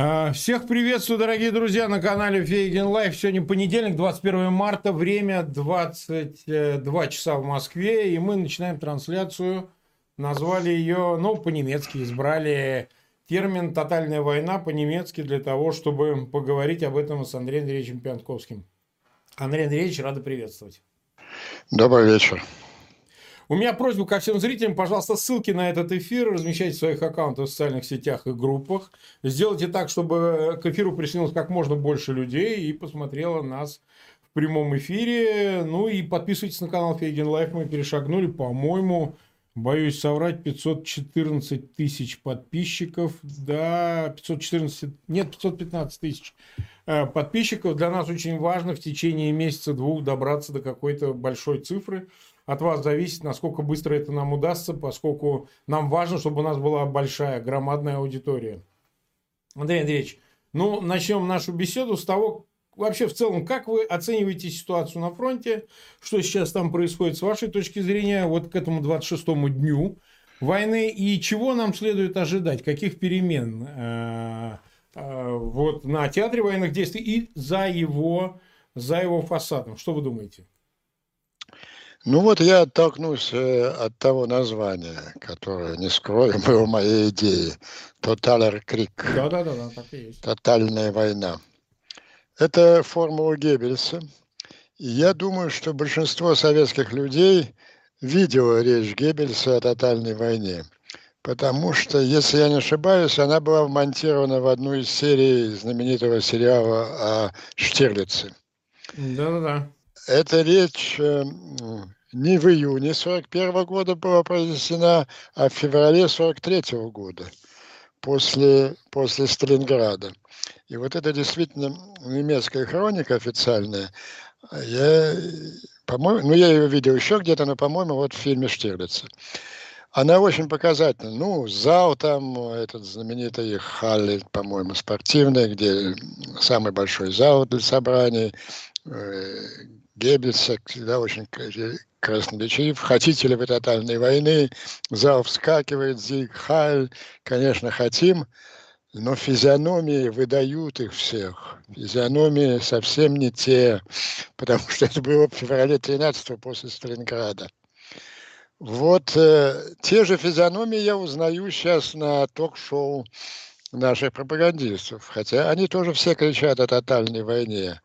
А, всех приветствую, дорогие друзья, на канале Фейгин Live. Сегодня понедельник, 21 марта, время 22 часа в Москве, и мы начинаем трансляцию. Назвали ее, ну, по-немецки, избрали термин «тотальная война» по-немецки для того, чтобы поговорить об этом с Андреем Андреевичем Пионтковским. Андрей Андреевич, рад приветствовать. Добрый вечер. У меня просьба ко всем зрителям, пожалуйста, ссылки на этот эфир размещайте в своих аккаунтах в социальных сетях и группах. Сделайте так, чтобы к эфиру присоединилось как можно больше людей и посмотрело нас в прямом эфире. Ну и подписывайтесь на канал Фейгин Live. Мы перешагнули, по-моему, боюсь соврать, 514 тысяч подписчиков. Да, 514, нет, 515 тысяч э, подписчиков. Для нас очень важно в течение месяца-двух добраться до какой-то большой цифры от вас зависит, насколько быстро это нам удастся, поскольку нам важно, чтобы у нас была большая, громадная аудитория. Андрей Андреевич, ну, начнем нашу беседу с того, вообще в целом, как вы оцениваете ситуацию на фронте, что сейчас там происходит с вашей точки зрения, вот к этому 26-му дню войны, и чего нам следует ожидать, каких перемен э, э, вот на театре военных действий и за его, за его фасадом. Что вы думаете? Ну вот я оттолкнусь э, от того названия, которое, не скрою, было моей идеей. Тоталер Крик. Да-да-да, так и есть. Тотальная война. Это формула Геббельса. И я думаю, что большинство советских людей видело речь Геббельса о тотальной войне. Потому что, если я не ошибаюсь, она была вмонтирована в одну из серий знаменитого сериала о Штирлице. Да-да-да. Эта речь э, не в июне 41 года была произнесена, а в феврале 43 года, после, после Сталинграда. И вот это действительно немецкая хроника официальная. Я, по-моему, ну, я ее видел еще где-то, но, по-моему, вот в фильме Штирлица. Она очень показательна. Ну, зал там, этот знаменитый Халли, по-моему, спортивный, где самый большой зал для собраний, э, Геббельса всегда очень красноречив. Хотите ли вы тотальной войны? Зал вскакивает, Зиг, Хайль. Конечно, хотим, но физиономии выдают их всех. Физиономии совсем не те, потому что это было в феврале 13 после Сталинграда. Вот э, те же физиономии я узнаю сейчас на ток-шоу наших пропагандистов, хотя они тоже все кричат о тотальной войне.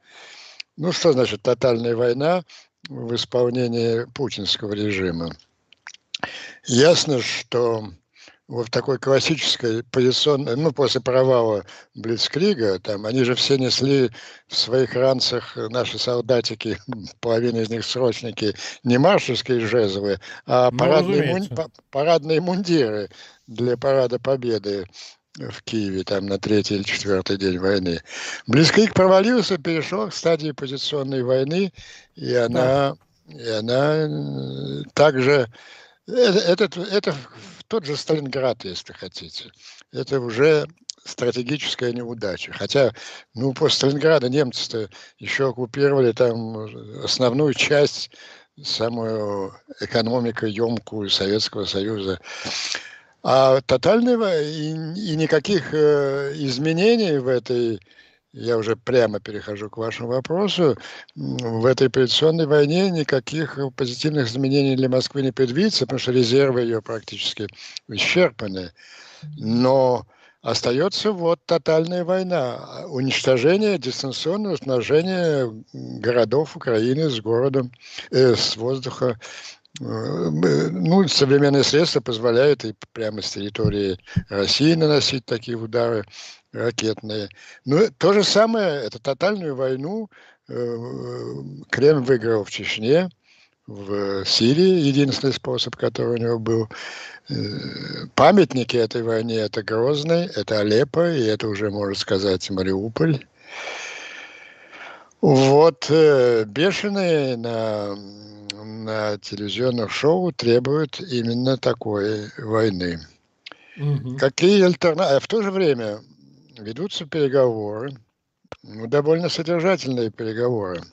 Ну, что значит тотальная война в исполнении путинского режима? Ясно, что вот такой классической позиционной, ну, после провала Блицкрига, там, они же все несли в своих ранцах, наши солдатики, половина из них срочники, не маршальские жезлы, а ну, парадные, мун, парадные мундиры для парада победы в Киеве там на третий или четвертый день войны. Близкрик провалился, перешел к стадии позиционной войны, и она, да. и она э, также... Это, это, это тот же Сталинград, если хотите. Это уже стратегическая неудача. Хотя, ну, после Сталинграда немцы-то еще оккупировали там основную часть, самую экономико-емкую Советского Союза. А тотального и, и никаких э, изменений в этой, я уже прямо перехожу к вашему вопросу, в этой позиционной войне никаких позитивных изменений для Москвы не предвидится, потому что резервы ее практически исчерпаны. Но остается вот тотальная война, уничтожение, дистанционное уничтожение городов Украины с городом, э, с воздуха ну, современные средства позволяют и прямо с территории России наносить такие удары ракетные. Но то же самое, это тотальную войну э, Кремль выиграл в Чечне, в Сирии, единственный способ, который у него был. Э, памятники этой войне – это Грозный, это Алеппо, и это уже, можно сказать, Мариуполь. Вот бешеные на на телевизионных шоу требуют именно такой войны. Угу. Какие альтернативы? А в то же время ведутся переговоры, ну, довольно содержательные переговоры.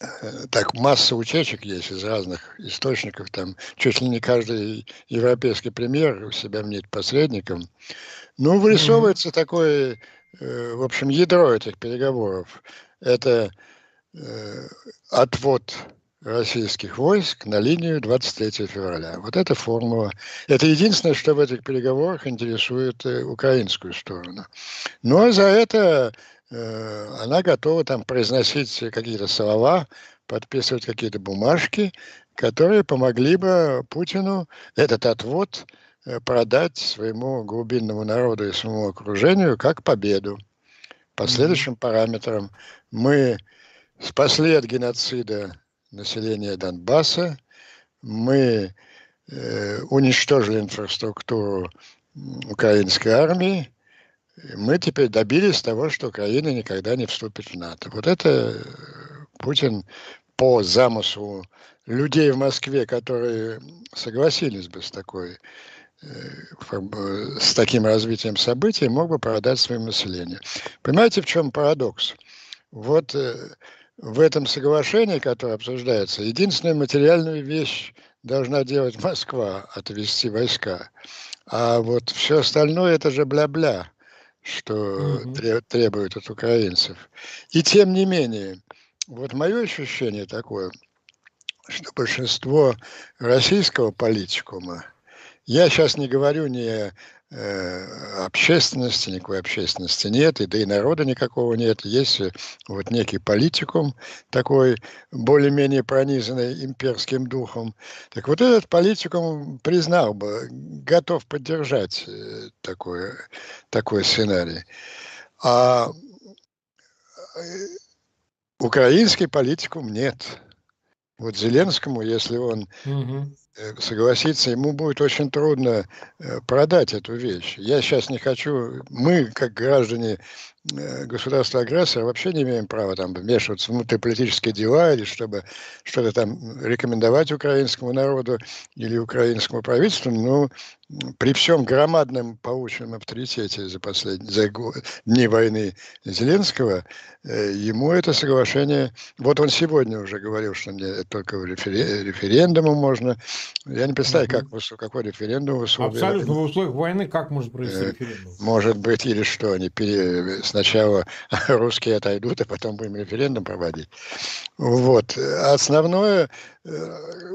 Э, так, масса утечек есть из разных источников, там чуть ли не каждый европейский премьер себя мнит посредником. Ну, вырисовывается mm такой э, в общем, ядро этих переговоров – это э, отвод российских войск на линию 23 февраля. Вот эта формула. Это единственное, что в этих переговорах интересует э, украинскую сторону. Но за это э, она готова там произносить какие-то слова, подписывать какие-то бумажки, которые помогли бы Путину этот отвод э, продать своему глубинному народу и своему окружению как победу. По следующим параметрам мы спасли от геноцида населения Донбасса, мы э, уничтожили инфраструктуру украинской армии, мы теперь добились того, что Украина никогда не вступит в НАТО. Вот это э, Путин по замыслу людей в Москве, которые согласились бы с такой э, с таким развитием событий, мог бы продать своему населению. Понимаете, в чем парадокс? Вот в этом соглашении, которое обсуждается, единственную материальную вещь должна делать Москва, отвести войска. А вот все остальное это же бля-бля, что угу. требует от украинцев. И тем не менее, вот мое ощущение такое, что большинство российского политикума, я сейчас не говорю не Э, общественности, никакой общественности нет, и да и народа никакого нет. Есть э, вот некий политикум такой, более-менее пронизанный имперским духом. Так вот этот политикум признал бы, готов поддержать э, такой, такой сценарий. А украинский политикум нет. Вот Зеленскому, если он угу. Согласится, ему будет очень трудно э, продать эту вещь. Я сейчас не хочу, мы, как граждане Э, государства-агрессора вообще не имеем права там вмешиваться в внутриполитические дела или чтобы что-то там рекомендовать украинскому народу или украинскому правительству, но при всем громадном полученном авторитете за последние за дни войны Зеленского, э, ему это соглашение, вот он сегодня уже говорил, что мне только референдумом можно, я не представляю, как, какой референдум в условиях Абсолютно, в условиях войны как может провести э, референдум? Может быть, или что, они пере, сначала русские отойдут, а потом будем референдум проводить. Вот. Основное,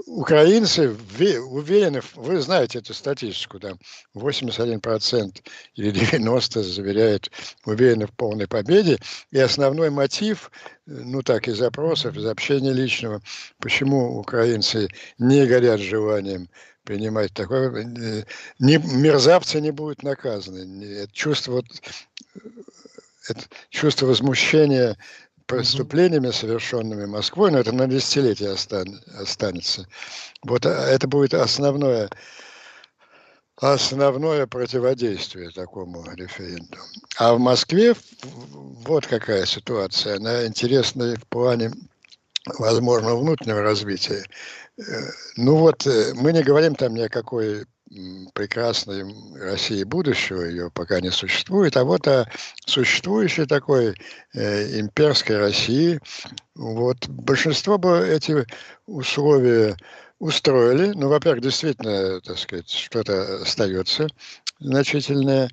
украинцы уверены, вы знаете эту статистику, да, 81% или 90% заверяют, уверены в полной победе. И основной мотив, ну так, из запросов, из общения личного, почему украинцы не горят желанием принимать такое, э, не, мерзавцы не будут наказаны. Чувство вот, это чувство возмущения преступлениями, совершенными Москвой, но это на десятилетие останется. Вот а, это будет основное, основное противодействие такому референдуму. А в Москве вот какая ситуация. Она интересна в плане возможного внутреннего развития. Э, ну вот э, мы не говорим там ни о какой прекрасной России будущего, ее пока не существует, а вот о существующей такой э, имперской России. Вот большинство бы эти условия устроили. Ну, во-первых, действительно, так сказать, что-то остается значительное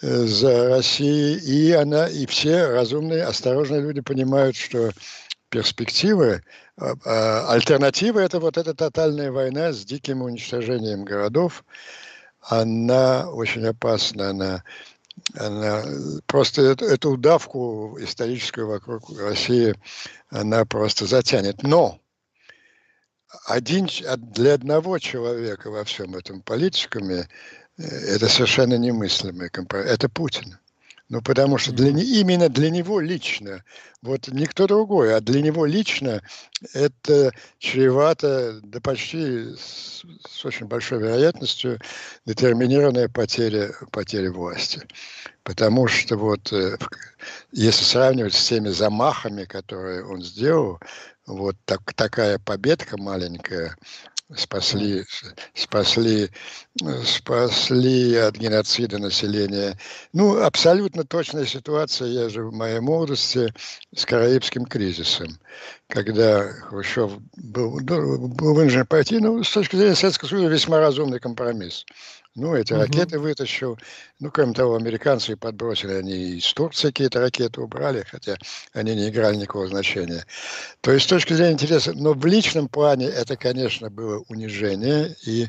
э, за Россией, и она, и все разумные, осторожные люди понимают, что перспективы, альтернатива это вот эта тотальная война с диким уничтожением городов. Она очень опасна, она, она просто эту, удавку историческую вокруг России она просто затянет. Но один, для одного человека во всем этом политикуме э, это совершенно немыслимый компромисс. Это Путин. Ну, потому что для, именно для него лично, вот никто другой, а для него лично это чревато, да почти с, с очень большой вероятностью, детерминированная потеря, потеря власти. Потому что вот, э, если сравнивать с теми замахами, которые он сделал, вот так, такая победка маленькая, спасли, спасли спасли от геноцида населения. Ну, абсолютно точная ситуация, я же в моей молодости, с Караибским кризисом, когда Хрущев был, был вынужден пойти, ну, с точки зрения Советского Союза, весьма разумный компромисс. Ну, эти угу. ракеты вытащил. Ну, кроме того, американцы подбросили, они из Турции какие-то ракеты убрали, хотя они не играли никакого значения. То есть, с точки зрения интереса, но в личном плане это, конечно, было унижение, и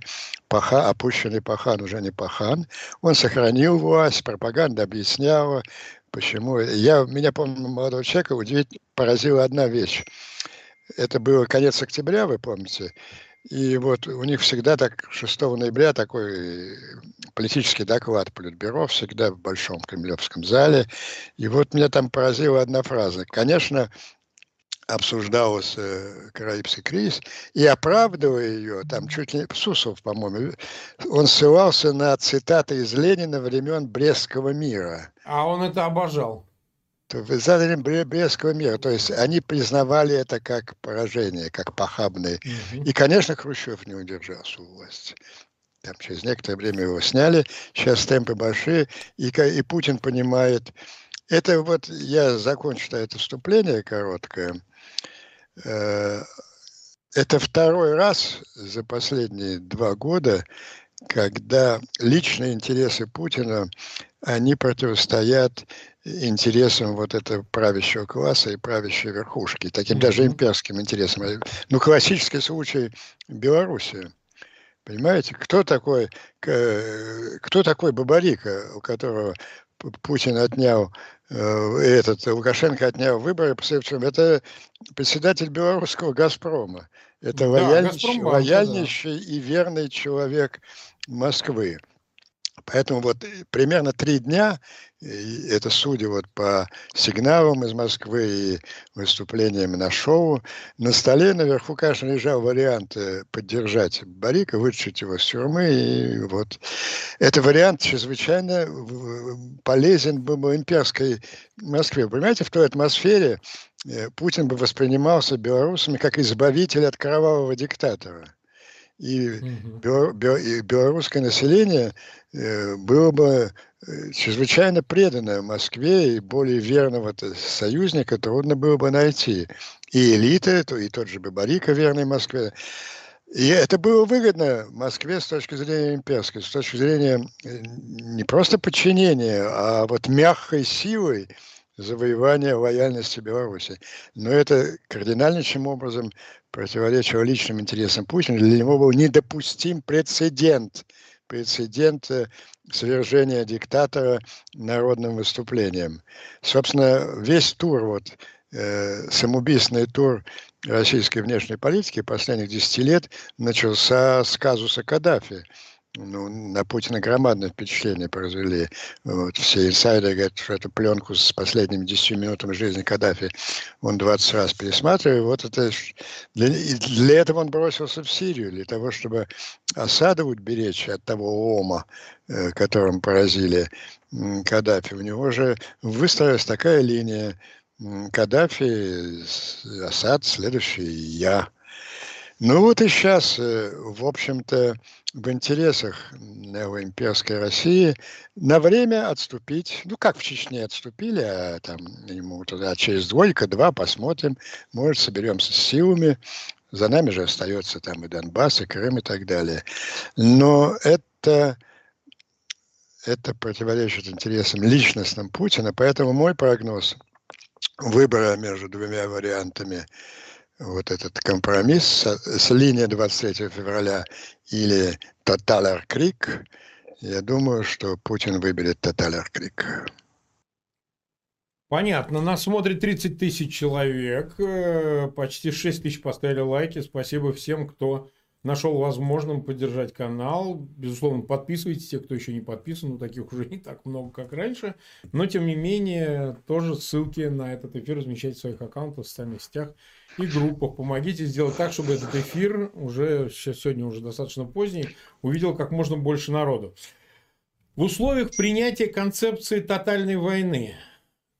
Паха, опущенный Пахан уже не Пахан. Он сохранил власть, пропаганда объясняла, почему. Я, меня, помню, молодого человека удивительно поразила одна вещь. Это было конец октября, вы помните, и вот у них всегда так 6 ноября такой политический доклад Политбюро, всегда в Большом Кремлевском зале. И вот меня там поразила одна фраза. Конечно, обсуждалась э, Караибский кризис, и оправдывая ее, там чуть ли Сусов, по-моему, он ссылался на цитаты из Ленина времен Брестского мира. А он это обожал задали Брестского мира. То есть они признавали это как поражение, как похабное. Угу. И, конечно, Хрущев не удержался у власти. Там через некоторое время его сняли, сейчас темпы большие, и, и Путин понимает. Это вот, я закончу это вступление короткое. Э, это второй раз за последние два года, когда личные интересы Путина, они противостоят интересам вот этого правящего класса и правящей верхушки, таким mm-hmm. даже имперским интересам. Ну, классический случай Белоруссии. Понимаете, кто такой, кто такой Бабарика, у которого Путин отнял, э, этот Лукашенко отнял выборы, это председатель белорусского «Газпрома». Это да, лояльнейший, лояльнейший да. и верный человек Москвы. Поэтому вот э, примерно три дня, это судя вот по сигналам из Москвы и выступлениям на шоу, на столе наверху, конечно, лежал вариант э, поддержать Барика, вытащить его с тюрьмы. И вот это вариант чрезвычайно полезен был бы имперской Москве. Понимаете, в той атмосфере э, Путин бы воспринимался белорусами как избавитель от кровавого диктатора. И, угу. белорусское население Э, было бы чрезвычайно предано Москве и более верного союзника трудно было бы найти. И элита, и тот же Бабарика верный Москве. И это было выгодно Москве с точки зрения имперской, с точки зрения э, не просто подчинения, а вот мягкой силой завоевания лояльности Беларуси. Но это кардинальнейшим образом противоречило личным интересам Путина. Для него был недопустим прецедент – прецедент свержения диктатора народным выступлением. Собственно, весь тур, вот, э, самоубийственный тур российской внешней политики последних 10 лет начался с казуса Каддафи – ну, на Путина громадное впечатление произвели. Вот, все инсайдеры говорят, что эту пленку с последними 10 минутами жизни Каддафи он 20 раз пересматривал. Вот это для, для этого он бросился в Сирию, для того, чтобы осаду беречь от того ома, э, которым поразили Каддафи. У него же выстроилась такая линия Каддафи, Асад, следующий я. Ну вот и сейчас, э, в общем-то, в интересах новоимперской России на время отступить, ну как в Чечне отступили, а там ему туда через двойка-два посмотрим, может соберемся с силами, за нами же остается там и Донбасс, и Крым и так далее. Но это, это противоречит интересам личностным Путина, поэтому мой прогноз выбора между двумя вариантами – вот этот компромисс с, с линией 23 февраля или Тоталер Крик, я думаю, что Путин выберет Тоталер Крик. Понятно. Нас смотрит 30 тысяч человек. Э, почти 6 тысяч поставили лайки. Спасибо всем, кто нашел возможным поддержать канал. Безусловно, подписывайтесь, те, кто еще не подписан, но таких уже не так много, как раньше. Но, тем не менее, тоже ссылки на этот эфир размещайте в своих аккаунтах в социальных сетях и группах. Помогите сделать так, чтобы этот эфир уже сейчас сегодня уже достаточно поздний увидел как можно больше народу. В условиях принятия концепции тотальной войны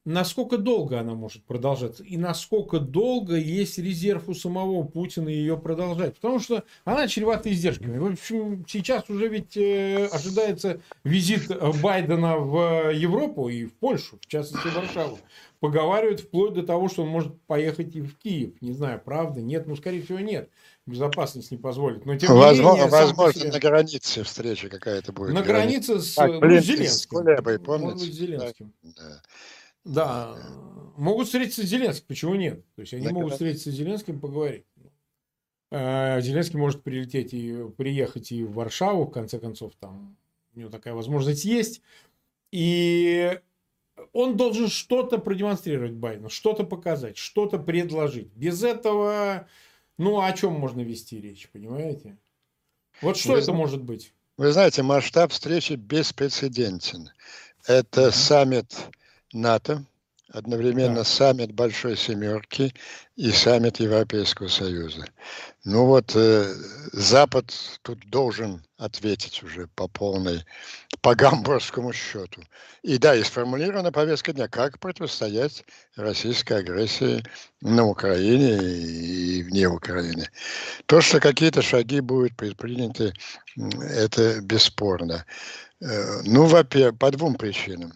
насколько долго она может продолжаться и насколько долго есть резерв у самого Путина ее продолжать. Потому что она чревата издержками. В общем, сейчас уже ведь э, ожидается визит Байдена в Европу и в Польшу, в частности в Варшаву. Поговаривают вплоть до того, что он может поехать и в Киев. Не знаю, правда, нет, ну, скорее всего, нет безопасность не позволит. Но тем возможно, не менее, возможно себе... на границе встреча какая-то будет. На границе с, так, с Зеленским. С Кулебой, помните? Может быть, Зеленским. Да. Да, могут встретиться с Зеленским, почему нет? То есть они так, могут встретиться с Зеленским, поговорить. А, Зеленский может прилететь и приехать и в Варшаву, в конце концов, там у него такая возможность есть. И он должен что-то продемонстрировать Байдену, что-то показать, что-то предложить. Без этого, ну, о чем можно вести речь, понимаете? Вот что вы, это может быть? Вы знаете, масштаб встречи беспрецедентен. Это саммит НАТО, одновременно да. саммит Большой Семерки и саммит Европейского Союза. Ну вот э, Запад тут должен ответить уже по полной, по гамбургскому счету. И да, и сформулирована повестка дня, как противостоять российской агрессии на Украине и вне Украины. То, что какие-то шаги будут предприняты, это бесспорно. Э, ну, во-первых, по двум причинам.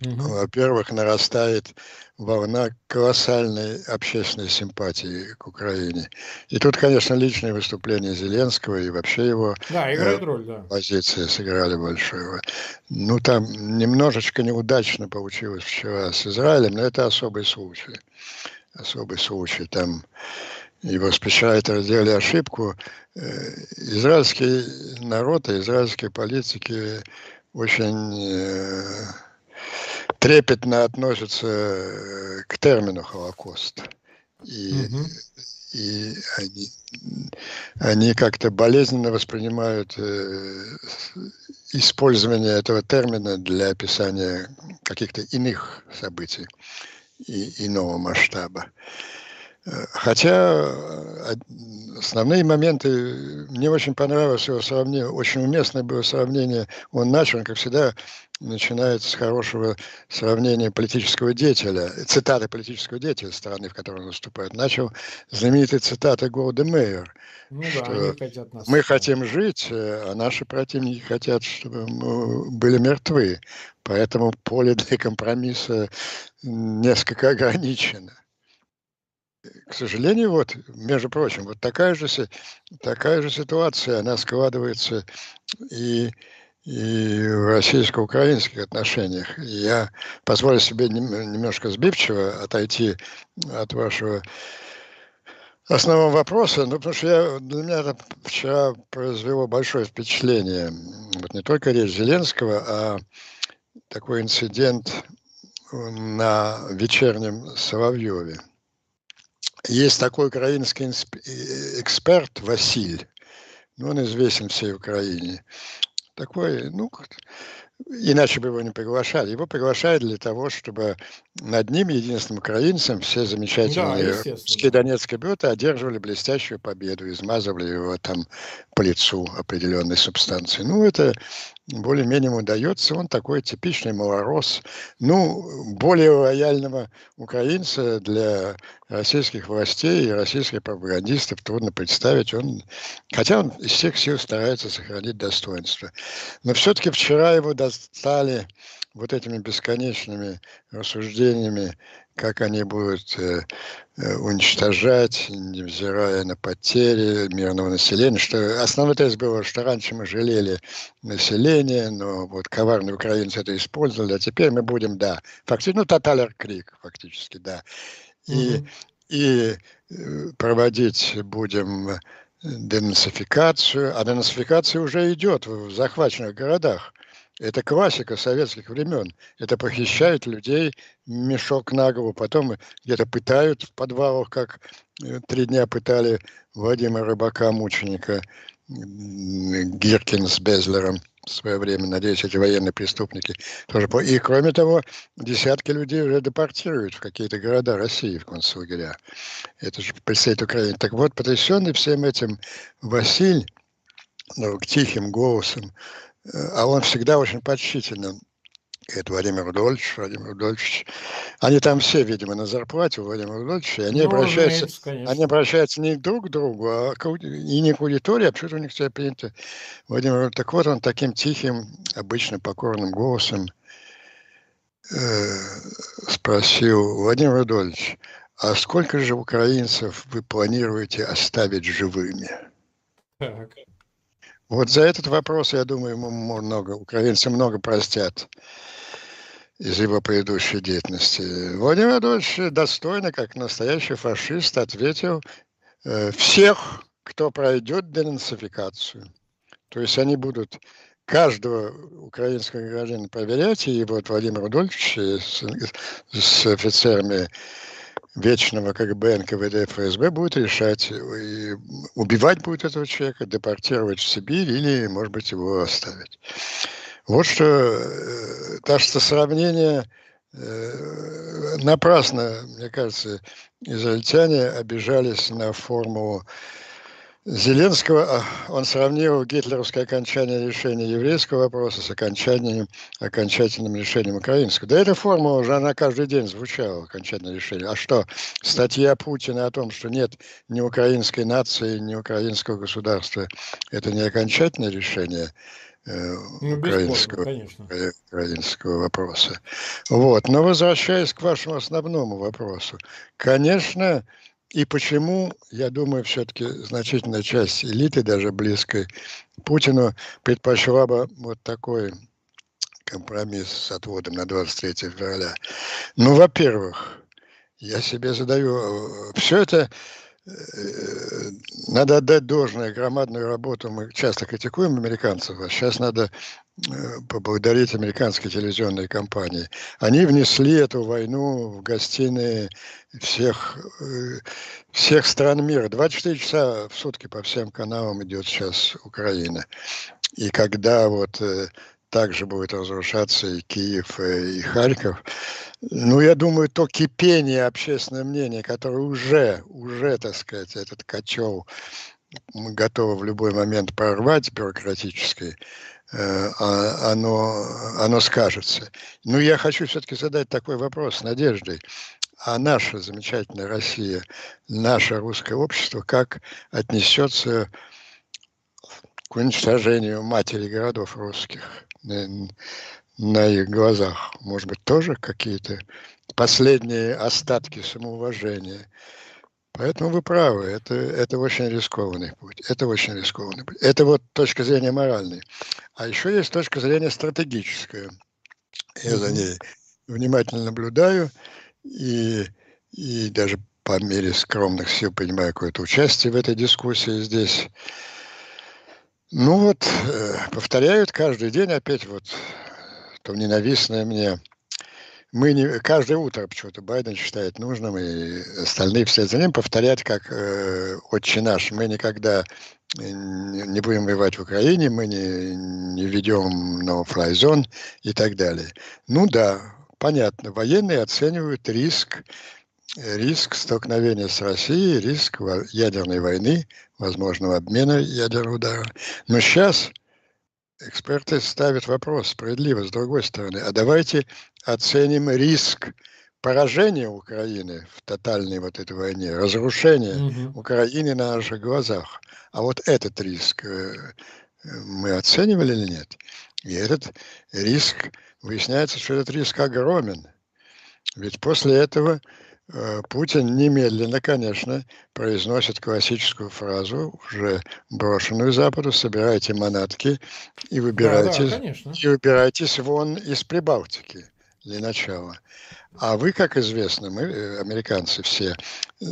Угу. Во-первых, нарастает волна колоссальной общественной симпатии к Украине. И тут, конечно, личные выступления Зеленского и вообще его да, играет э, роль, да. позиции сыграли большую. Ну, там немножечко неудачно получилось вчера с Израилем, но это особый случай. Особый случай. Там его спичрайтеры сделали ошибку. Э, израильский народ и израильские политики очень э, трепетно относятся э, к термину Холокост. И, угу. и они, они как-то болезненно воспринимают э, использование этого термина для описания каких-то иных событий и иного масштаба. Э, хотя основные моменты мне очень понравилось его сравнение, очень уместное было сравнение. Он начал, как всегда, начинается с хорошего сравнения политического деятеля, цитаты политического деятеля страны, в которой он выступает. Начал знаменитой цитаты Голда Мейер, ну, что да, хотят нас мы хотим жить, а наши противники хотят, чтобы мы были мертвы. Поэтому поле для компромисса несколько ограничено. К сожалению, вот, между прочим, вот такая же, такая же ситуация, она складывается и и в российско-украинских отношениях. Я позволю себе немножко сбивчиво отойти от вашего основного вопроса, ну, потому что я, для меня это вчера произвело большое впечатление. Вот не только речь Зеленского, а такой инцидент на вечернем Соловьеве. Есть такой украинский эксперт Василь, ну, он известен всей Украине такой, ну, иначе бы его не приглашали. Его приглашают для того, чтобы над ним, единственным украинцем, все замечательные да, русские да. донецкие бюты одерживали блестящую победу, измазывали его там по лицу определенной субстанции. Ну, это более-менее удается. Он такой типичный малорос. Ну, более лояльного украинца для российских властей и российских пропагандистов трудно представить. Он, хотя он из всех сил старается сохранить достоинство. Но все-таки вчера его достали вот этими бесконечными рассуждениями как они будут э, э, уничтожать, невзирая на потери мирного населения. Что основной тезис был, что раньше мы жалели население, но вот коварные украинцы это использовали, а теперь мы будем, да, фактически, ну, тоталер крик, фактически, да. И, mm-hmm. и э, проводить будем денацификацию, а денацификация уже идет в захваченных городах. Это классика советских времен. Это похищают людей, мешок на голову, потом где-то пытают в подвалах, как э, три дня пытали Вадима Рыбака, мученика, Гиркин с Безлером в свое время. Надеюсь, эти военные преступники тоже. И кроме того, десятки людей уже депортируют в какие-то города России, в концлагеря. Это же представитель Украины. Так вот, потрясенный всем этим Василь, ну, тихим голосом, а он всегда очень почтительно это Владимир Рудольевич, Владимир Рудольевич. Они там все, видимо, на зарплате у Владимира Рудольевича, и они, ну, обращаются, они обращаются не друг к другу, а к, и не к аудитории, а почему-то у них все принято. Владимир, так вот он таким тихим, обычно покорным голосом э, спросил, Владимир Рудольевич, а сколько же украинцев вы планируете оставить живыми? Так. Вот за этот вопрос, я думаю, ему много, украинцы много простят из его предыдущей деятельности. Владимир Владимирович достойно, как настоящий фашист, ответил э, всех, кто пройдет денацификацию. То есть они будут каждого украинского гражданина проверять, и вот Владимир Рудольфович с, с офицерами вечного КГБ, НКВД, ФСБ будет решать, и убивать будет этого человека, депортировать в Сибирь или, может быть, его оставить. Вот что, э, так что сравнение э, напрасно, мне кажется, израильтяне обижались на формулу Зеленского. А он сравнил гитлеровское окончание решения еврейского вопроса с окончанием, окончательным решением украинского. Да эта формула уже она каждый день звучала, окончательное решение. А что, статья Путина о том, что нет ни украинской нации, ни украинского государства, это не окончательное решение – Э, ну, украинского, э, украинского вопроса. Вот. Но возвращаясь к вашему основному вопросу, конечно, и почему, я думаю, все-таки значительная часть элиты, даже близкой Путину, предпочла бы вот такой компромисс с отводом на 23 февраля. Ну, во-первых, я себе задаю, э, все это надо отдать должное, громадную работу. Мы часто критикуем американцев, а сейчас надо э, поблагодарить американские телевизионные компании. Они внесли эту войну в гостиные всех, э, всех стран мира. 24 часа в сутки по всем каналам идет сейчас Украина. И когда вот также будет разрушаться и Киев, и Харьков, ну, я думаю, то кипение общественного мнения, которое уже, уже, так сказать, этот котел мы готовы в любой момент прорвать бюрократически, э, а, оно, оно скажется. Но я хочу все-таки задать такой вопрос с надеждой. А наша замечательная Россия, наше русское общество, как отнесется к уничтожению матери городов русских? На их глазах. Может быть, тоже какие-то последние остатки самоуважения. Поэтому вы правы, это, это очень рискованный путь. Это очень рискованный путь. Это вот точка зрения моральной. А еще есть точка зрения стратегическая. Я за ней внимательно наблюдаю и, и даже по мере скромных сил принимаю какое-то участие в этой дискуссии здесь. Ну вот, э, повторяют каждый день опять вот то ненавистное мне. Мы не, каждое утро почему-то Байден считает нужным, и остальные вслед за ним повторять, как э, «Отче наш». Мы никогда не будем воевать в Украине, мы не, не ведем no-fly zone и так далее. Ну да, понятно, военные оценивают риск, риск столкновения с Россией, риск ядерной войны, возможного обмена ядерного удара. Но сейчас эксперты ставят вопрос справедливо с другой стороны. А давайте оценим риск поражения Украины в тотальной вот этой войне, разрушения угу. Украины на наших глазах. А вот этот риск э, мы оценивали или нет? И этот риск, выясняется, что этот риск огромен. Ведь после этого Путин немедленно, конечно, произносит классическую фразу, уже брошенную Западу, собирайте манатки и выбирайтесь, да, да, и выбирайтесь вон из Прибалтики для начала. А вы, как известно, мы, э, американцы все, э,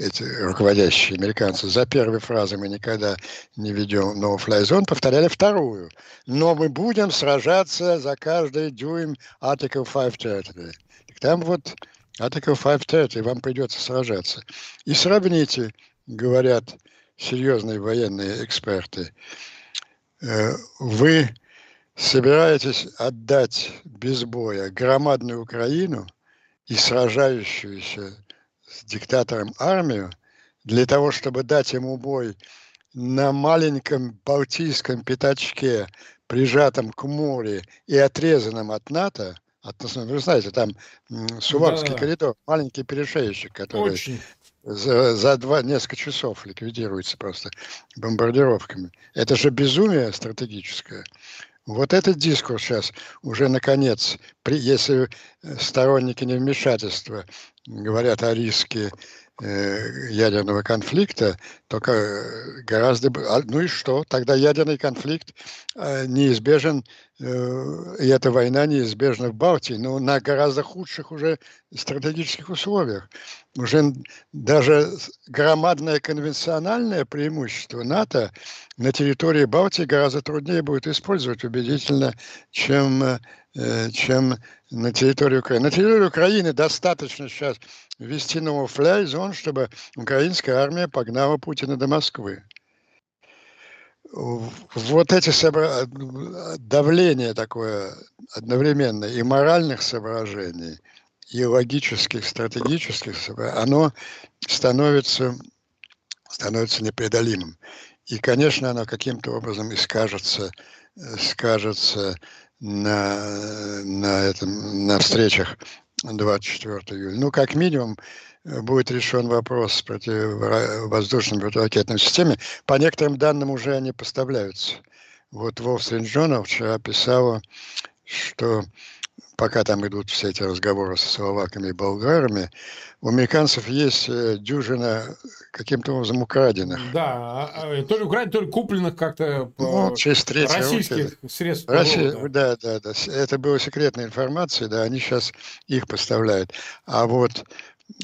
эти руководящие американцы, за первой фразой мы никогда не ведем no-fly zone, повторяли вторую. Но мы будем сражаться за каждый дюйм Article 5 territory. Там вот Article 530, вам придется сражаться. И сравните, говорят серьезные военные эксперты, э, вы собираетесь отдать без боя громадную Украину и сражающуюся с диктатором армию для того, чтобы дать ему бой на маленьком балтийском пятачке, прижатом к морю и отрезанном от НАТО, от, вы знаете, там Суварский да. коридор, маленький перешеечек, который Очень. за, за два, несколько часов ликвидируется просто бомбардировками. Это же безумие стратегическое. Вот этот дискурс сейчас уже наконец, при, если сторонники невмешательства говорят о риске Э, ядерного конфликта, только гораздо... А, ну и что? Тогда ядерный конфликт э, неизбежен, э, и эта война неизбежна в Балтии, но на гораздо худших уже стратегических условиях. Уже даже громадное конвенциональное преимущество НАТО на территории Балтии гораздо труднее будет использовать убедительно, чем, чем на территории Украины. На территории Украины достаточно сейчас ввести новый фляй-зон, чтобы украинская армия погнала Путина до Москвы. Вот эти собра... давление такое одновременно и моральных соображений, и логических, стратегических, оно становится, становится непреодолимым. И, конечно, оно каким-то образом и скажется, скажется на, на, этом, на встречах 24 июля. Ну, как минимум, будет решен вопрос с противовоздушной противоракетной системой. По некоторым данным уже они поставляются. Вот Street Journal вчера писала, что пока там идут все эти разговоры со словаками и болгарами, у американцев есть э, дюжина каким-то образом украденных. Да, а, а, то ли украденных, то ли купленных как-то ну, через российских руки. средств. Россия, да, да, да. Это была секретная информация, да, они сейчас их поставляют. А вот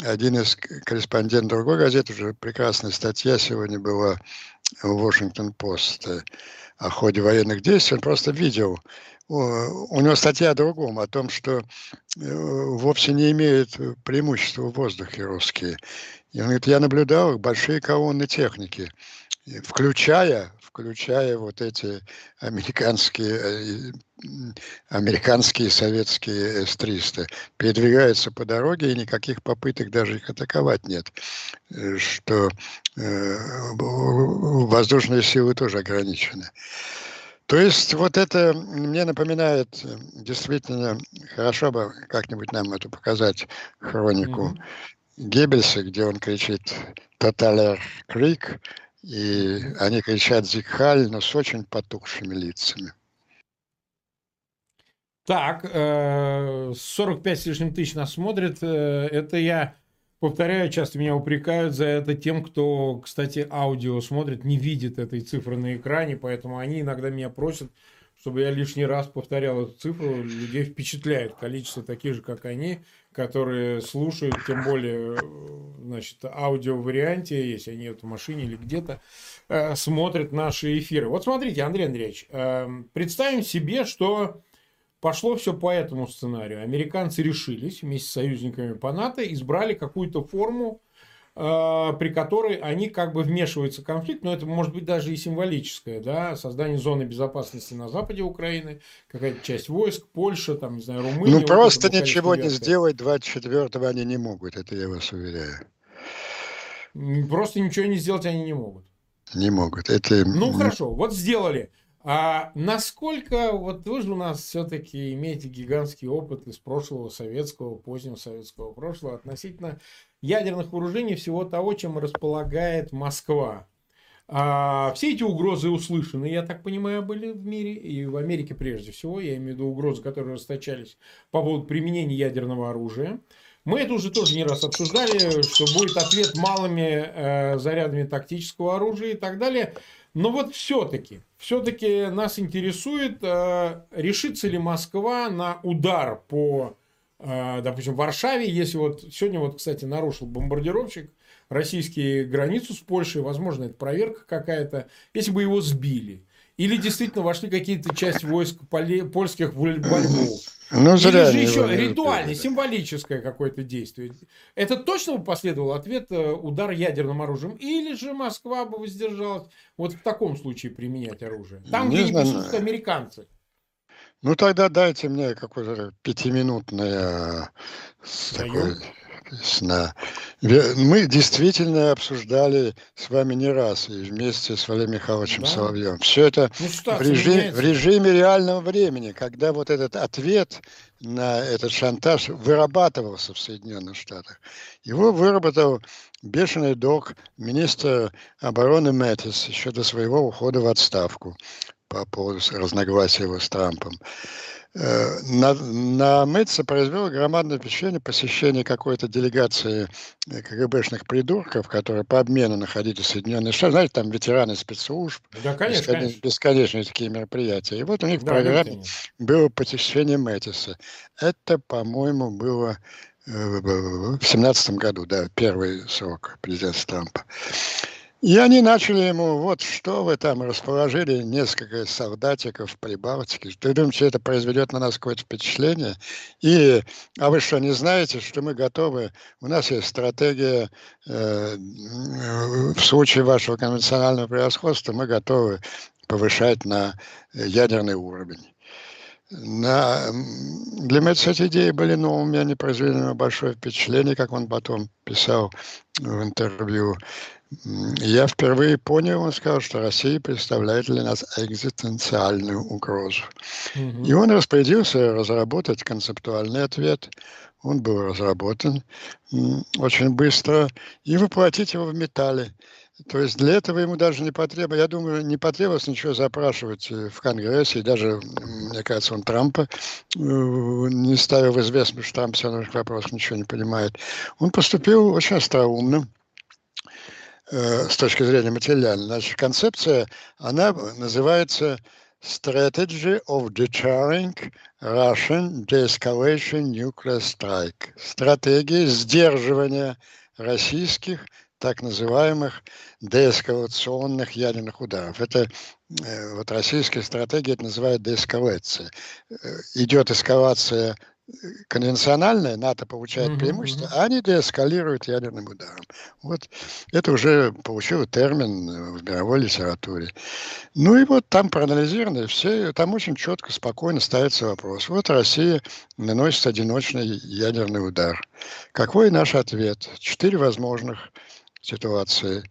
один из корреспондентов другой газеты, уже прекрасная статья сегодня была в Вашингтон-Пост о ходе военных действий, он просто видел у него статья о другом, о том, что э, вовсе не имеют преимущества в воздухе русские. И он говорит, я наблюдал большие колонны техники, включая, включая вот эти американские, э, американские советские С-300, передвигаются по дороге, и никаких попыток даже их атаковать нет. Э, что э, воздушные силы тоже ограничены. То есть вот это мне напоминает действительно, хорошо бы как-нибудь нам это показать, хронику mm-hmm. Геббельса, где он кричит «Тоталер крик», и они кричат «Зикхаль», но с очень потухшими лицами. Так, 45 э, с лишним тысяч нас смотрит. Э, это я Повторяю, часто меня упрекают за это тем, кто, кстати, аудио смотрит, не видит этой цифры на экране, поэтому они иногда меня просят, чтобы я лишний раз повторял эту цифру. Людей впечатляет количество таких же, как они, которые слушают, тем более, значит, аудио варианте, если они в машине или где-то, э, смотрят наши эфиры. Вот смотрите, Андрей Андреевич, э, представим себе, что Пошло все по этому сценарию. Американцы решились вместе с союзниками по НАТО, избрали какую-то форму, э, при которой они как бы вмешиваются в конфликт, но это может быть даже и символическое, да, создание зоны безопасности на западе Украины, какая-то часть войск, Польша, там, не знаю, Румыния. Ну, просто вот ничего не сделать 24-го они не могут, это я вас уверяю. Просто ничего не сделать они не могут. Не могут. Это... Ну, хорошо, вот сделали. А насколько, вот вы же у нас все-таки имеете гигантский опыт из прошлого советского, позднего советского прошлого относительно ядерных вооружений, всего того, чем располагает Москва. А, все эти угрозы услышаны, я так понимаю, были в мире, и в Америке прежде всего, я имею в виду угрозы, которые расточались по поводу применения ядерного оружия. Мы это уже тоже не раз обсуждали, что будет ответ малыми э, зарядами тактического оружия и так далее. Но вот все-таки, все-таки нас интересует, э, решится ли Москва на удар по, э, допустим, Варшаве, если вот сегодня вот, кстати, нарушил бомбардировщик российские границу с Польшей, возможно, это проверка какая-то, если бы его сбили. Или действительно вошли какие-то части войск польских в Львов. Ну, зря Или же еще ритуальное, символическое какое-то действие. Это точно бы последовал ответ э, удар ядерным оружием? Или же Москва бы воздержалась вот в таком случае применять оружие? Там, не где знаю. не присутствуют американцы. Ну, тогда дайте мне какое-то пятиминутное... Такое, на... Мы действительно обсуждали с вами не раз и вместе с Валерием Михайловичем да. Соловьем. Все это ну, в, режим, в режиме реального времени, когда вот этот ответ на этот шантаж вырабатывался в Соединенных Штатах. Его выработал бешеный док министра обороны Мэттис еще до своего ухода в отставку по поводу разногласия его с Трампом. Э, на, на Мэтца произвело громадное впечатление посещение какой-то делегации э, КГБшных придурков, которые по обмену находились в Соединенных Штатах. Знаете, там ветераны спецслужб. Да, конечно, бесконечные, конечно. бесконечные такие мероприятия. И вот у них да, в программе было посещение Мэттиса. Это, по-моему, было э, в семнадцатом году, да, первый срок президента Трампа. И они начали ему, вот что вы там расположили, несколько солдатиков в Прибалтике. Ты думаешь, это произведет на нас какое-то впечатление? И, а вы что, не знаете, что мы готовы? У нас есть стратегия, э, в случае вашего конвенционального превосходства мы готовы повышать на ядерный уровень. На, для меня эти идеи были новыми, они произвели на меня большое впечатление, как он потом писал в интервью. Я впервые понял, он сказал, что Россия представляет для нас экзистенциальную угрозу. Угу. И он распорядился разработать концептуальный ответ. Он был разработан очень быстро и воплотить его в металле. То есть для этого ему даже не потребовалось, я думаю, не потребовалось ничего запрашивать э, в Конгрессе, и даже, мне кажется, он Трампа э, не ставил в известность, что Трамп все равно вопросов ничего не понимает. Он поступил очень остроумно, Э, с точки зрения материальной. Значит, концепция, она называется Strategy of Deterring Russian De-Escalation Nuclear Strike. Стратегия сдерживания российских так называемых деэскалационных ядерных ударов. Это э, вот российская стратегия это называют деэскалация. Э, идет эскалация конвенциональная, НАТО получает mm-hmm. преимущество, а они деэскалируют ядерным ударом. Вот это уже получил термин в мировой литературе. Ну и вот там проанализированы все, там очень четко, спокойно ставится вопрос. Вот Россия наносит одиночный ядерный удар. Какой наш ответ? Четыре возможных ситуации.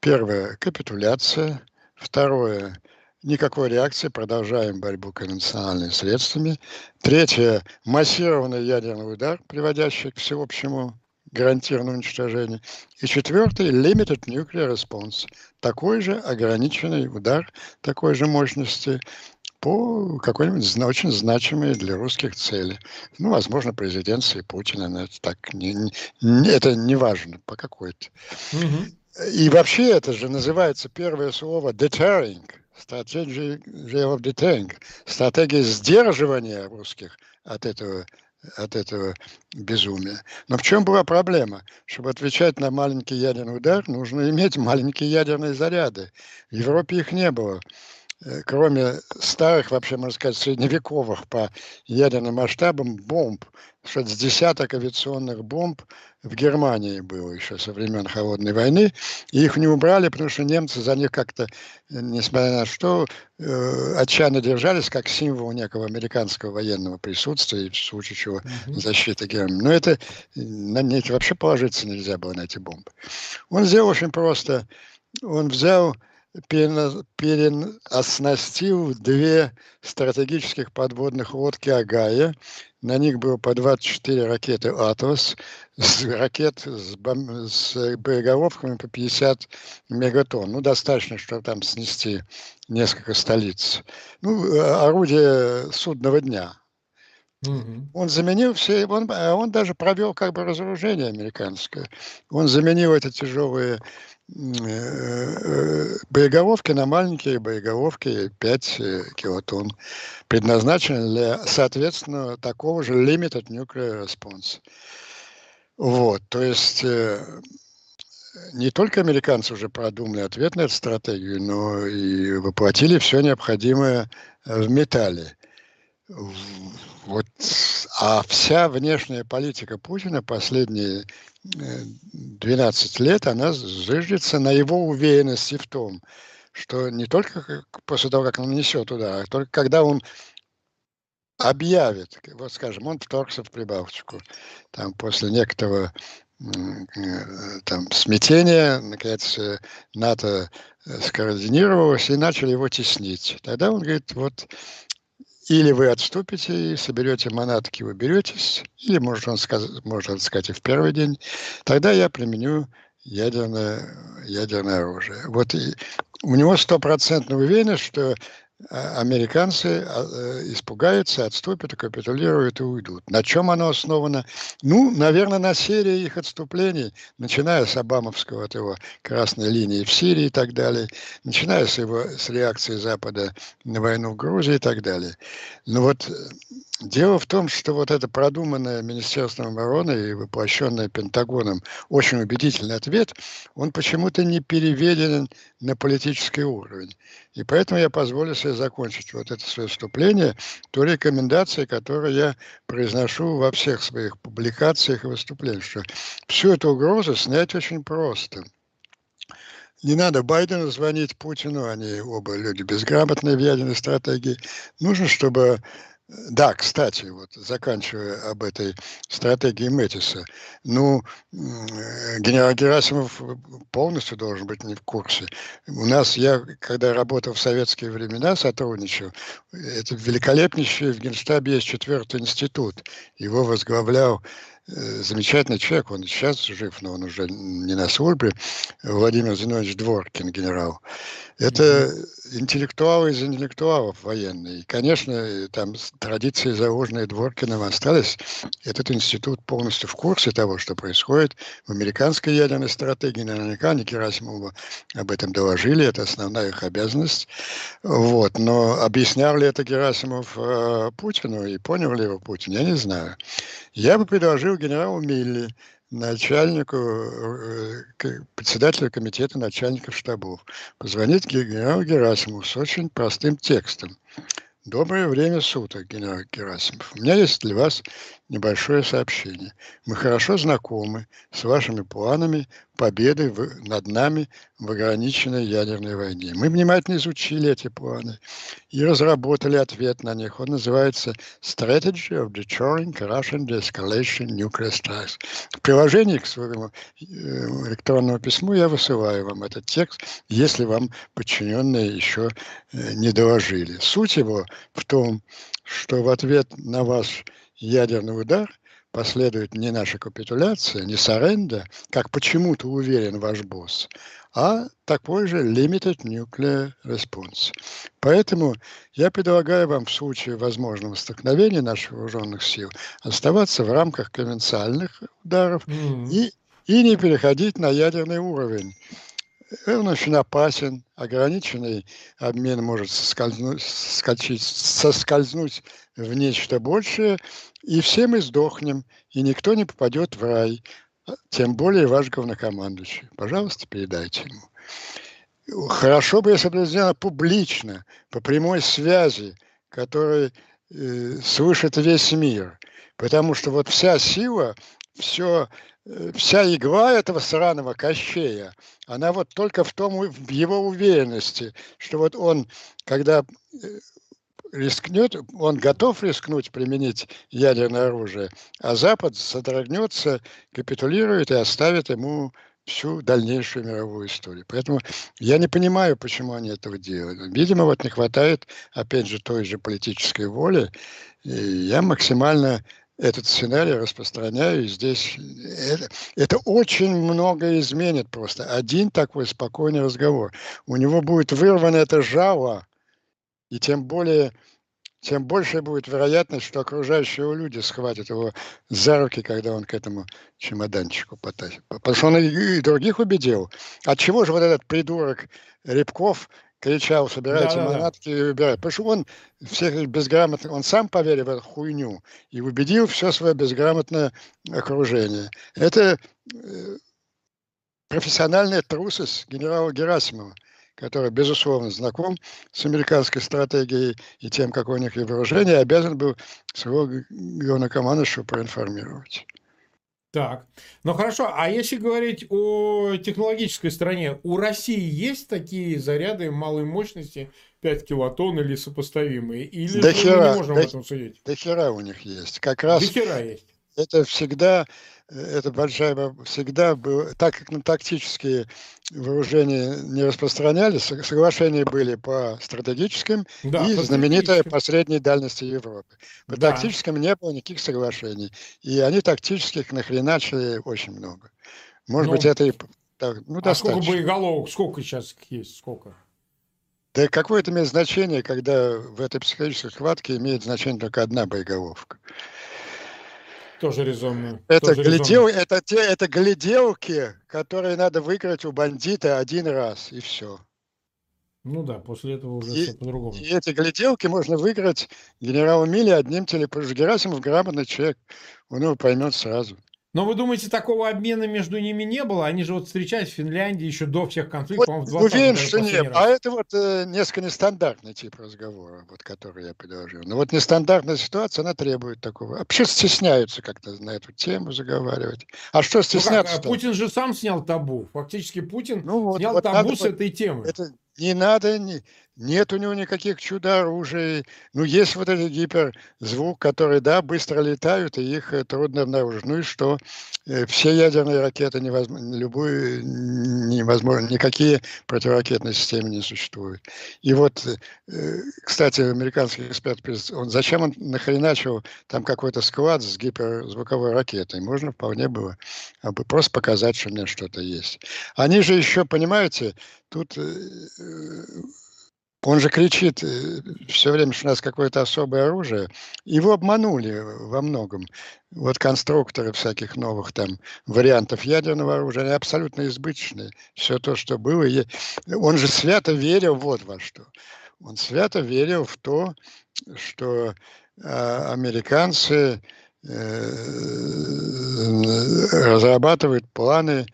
Первое – капитуляция. Второе никакой реакции, продолжаем борьбу конвенциональными средствами. Третье – массированный ядерный удар, приводящий к всеобщему гарантированному уничтожению. И четвертый – limited nuclear response, такой же ограниченный удар такой же мощности по какой-нибудь очень значимой для русских цели. Ну, возможно, президенции Путина, но это так, не, не, это не важно, по какой-то. Угу. И вообще это же называется первое слово deterring – стратегия of deterring, стратегия сдерживания русских от этого от этого безумия. Но в чем была проблема? Чтобы отвечать на маленький ядерный удар, нужно иметь маленькие ядерные заряды. В Европе их не было. Э, кроме старых, вообще, можно сказать, средневековых по ядерным масштабам бомб, что с десяток авиационных бомб в Германии было еще со времен Холодной войны, и их не убрали, потому что немцы за них как-то, несмотря на что, э, отчаянно держались как символ некого американского военного присутствия, и в случае чего mm-hmm. защиты Германии. Но это на них вообще положиться нельзя было на эти бомбы. Он сделал очень просто. Он взял переоснастил две стратегических подводных лодки Агая. На них было по 24 ракеты «Атлас», с ракет с, бом... с боеголовками по 50 мегатонн. Ну, достаточно, чтобы там снести несколько столиц. Ну, орудие судного дня. Угу. Он заменил все, он, он даже провел как бы разоружение американское. Он заменил эти тяжелые Э, боеголовки на маленькие боеголовки 5 э, килотонн, предназначены для, соответственно, такого же limited nuclear response. Вот, то есть э, не только американцы уже продумали ответ на эту стратегию, но и воплотили все необходимое в металле. Вот, а вся внешняя политика Путина последние 12 лет, она зыждется на его уверенности в том, что не только после того, как он нанесет удар, а только когда он объявит, вот скажем, он вторгся в Прибалтику, там после некоторого там смятения, наконец, НАТО скоординировалось и начали его теснить. Тогда он говорит, вот или вы отступите и соберете манатки, уберетесь, или, может он, сказать, может он сказать, и в первый день, тогда я применю ядерное, ядерное оружие. Вот и у него стопроцентная уверенность, что американцы а, э, испугаются, отступят, капитулируют и уйдут. На чем оно основано? Ну, наверное, на серии их отступлений, начиная с Обамовского от его красной линии в Сирии и так далее, начиная с его с реакции Запада на войну в Грузии и так далее. Но вот э, Дело в том, что вот это продуманное Министерством обороны и воплощенное Пентагоном очень убедительный ответ, он почему-то не переведен на политический уровень. И поэтому я позволю себе закончить вот это свое вступление той рекомендацией, которую я произношу во всех своих публикациях и выступлениях, что всю эту угрозу снять очень просто. Не надо Байдену звонить Путину, они оба люди безграмотные в ядерной стратегии. Нужно, чтобы да, кстати, вот заканчивая об этой стратегии Мэтиса, ну, генерал Герасимов полностью должен быть не в курсе. У нас, я, когда работал в советские времена, сотрудничал, это великолепнейший в Генштабе есть четвертый институт. Его возглавлял Э, замечательный человек, он сейчас жив, но он уже не на службе, Владимир Зинович Дворкин, генерал. Это интеллектуалы из интеллектуалов военные. И, конечно, там традиции, заложенные Дворкиным, остались. Этот институт полностью в курсе того, что происходит в американской ядерной стратегии. Наверняка они Герасимову об этом доложили, это основная их обязанность. Вот. Но объяснял ли это Герасимов э, Путину и понял ли его Путин, я не знаю. Я бы предложил генералу Милли, начальнику, э, председателю комитета начальников штабов, позвонить генералу Герасимову с очень простым текстом. Доброе время суток, генерал Герасимов. У меня есть для вас небольшое сообщение. Мы хорошо знакомы с вашими планами победы в, над нами в ограниченной ядерной войне. Мы внимательно изучили эти планы и разработали ответ на них. Он называется Strategy of Deterring Russian De-Escalation Nuclear Strikes. В приложении к своему э, электронному письму я высылаю вам этот текст, если вам подчиненные еще э, не доложили. Суть его в том, что в ответ на ваш ядерный удар последует не наша капитуляция, не саренда, как почему-то уверен ваш босс, а такой же limited nuclear response. Поэтому я предлагаю вам в случае возможного столкновения наших вооруженных сил оставаться в рамках конвенциальных ударов mm-hmm. и, и не переходить на ядерный уровень он очень опасен, ограниченный обмен может соскользнуть, соскочить, соскользнуть в нечто большее, и все мы сдохнем, и никто не попадет в рай, тем более ваш главнокомандующий. Пожалуйста, передайте ему. Хорошо бы, если бы сделано публично, по прямой связи, которой э, слышит весь мир. Потому что вот вся сила, все вся игла этого сраного Кощея, она вот только в том, в его уверенности, что вот он, когда э, рискнет, он готов рискнуть применить ядерное оружие, а Запад содрогнется, капитулирует и оставит ему всю дальнейшую мировую историю. Поэтому я не понимаю, почему они этого делают. Видимо, вот не хватает, опять же, той же политической воли. И я максимально этот сценарий распространяю. И здесь это, это очень много изменит просто. Один такой спокойный разговор. У него будет вырвано это жало, и тем более тем больше будет вероятность, что окружающие люди схватят его за руки, когда он к этому чемоданчику потащит. Потому что он и других убедил. От чего же вот этот придурок Рябков кричал, собирайте да, манатки да, да. и выбирайте. Потому что он всех безграмотных, он сам поверил в эту хуйню и убедил все свое безграмотное окружение. Это э, профессиональная трусость генерала Герасимова, который, безусловно, знаком с американской стратегией и тем, какое у них вооружение, обязан был своего главнокомандующего проинформировать. Так, ну хорошо, а если говорить о технологической стороне, у России есть такие заряды малой мощности 5 килотонн или сопоставимые? Или до хера, мы не можем до, об этом судить? До хера у них есть. Как раз до хера есть. это всегда это большая всегда было, так как на тактические вооружения не распространялись, соглашения были по стратегическим да, и по знаменитая по средней дальности Европы. По да. тактическим не было никаких соглашений. И они тактических нахреначили очень много. Может ну, быть, это и так, ну, а достаточно. сколько боеголовок, сколько сейчас есть, сколько? Да какое это имеет значение, когда в этой психологической схватке имеет значение только одна боеголовка. Тоже резонно. Это, Тоже глядел, резонно. это, те, это гляделки, которые надо выиграть у бандита один раз, и все. Ну да, после этого уже и, все по-другому. И эти гляделки можно выиграть генералу Милли одним телепожим. Герасимов грамотный человек, он его поймет сразу. Но вы думаете, такого обмена между ними не было? Они же вот встречались в Финляндии еще до всех конфликтов, вот, в 20 Уверен, что нет. А это вот э, несколько нестандартный тип разговора, вот, который я предложил. Но вот нестандартная ситуация, она требует такого. Вообще стесняются как-то на эту тему заговаривать. А что стесняться? Ну как, Путин же сам снял табу. Фактически Путин ну, вот, снял вот табу с этой темы. Это не надо, не, нет у него никаких чудо-оружий. Ну, есть вот этот гиперзвук, который, да, быстро летают, и их э, трудно обнаружить. Ну и что? Э, все ядерные ракеты невозможно, любую невозможно, никакие противоракетные системы не существуют. И вот, э, кстати, американский эксперт, он зачем он нахреначил там какой-то склад с гиперзвуковой ракетой? Можно вполне было просто показать, что у меня что-то есть. Они же еще, понимаете, тут он же кричит э, все время, что у нас какое-то особое оружие. Его обманули во многом. Вот конструкторы всяких новых там вариантов ядерного оружия, они абсолютно избыточные. Все то, что было. Он же свято верил вот во что. Он свято верил в то, что э, американцы э, разрабатывают планы Э,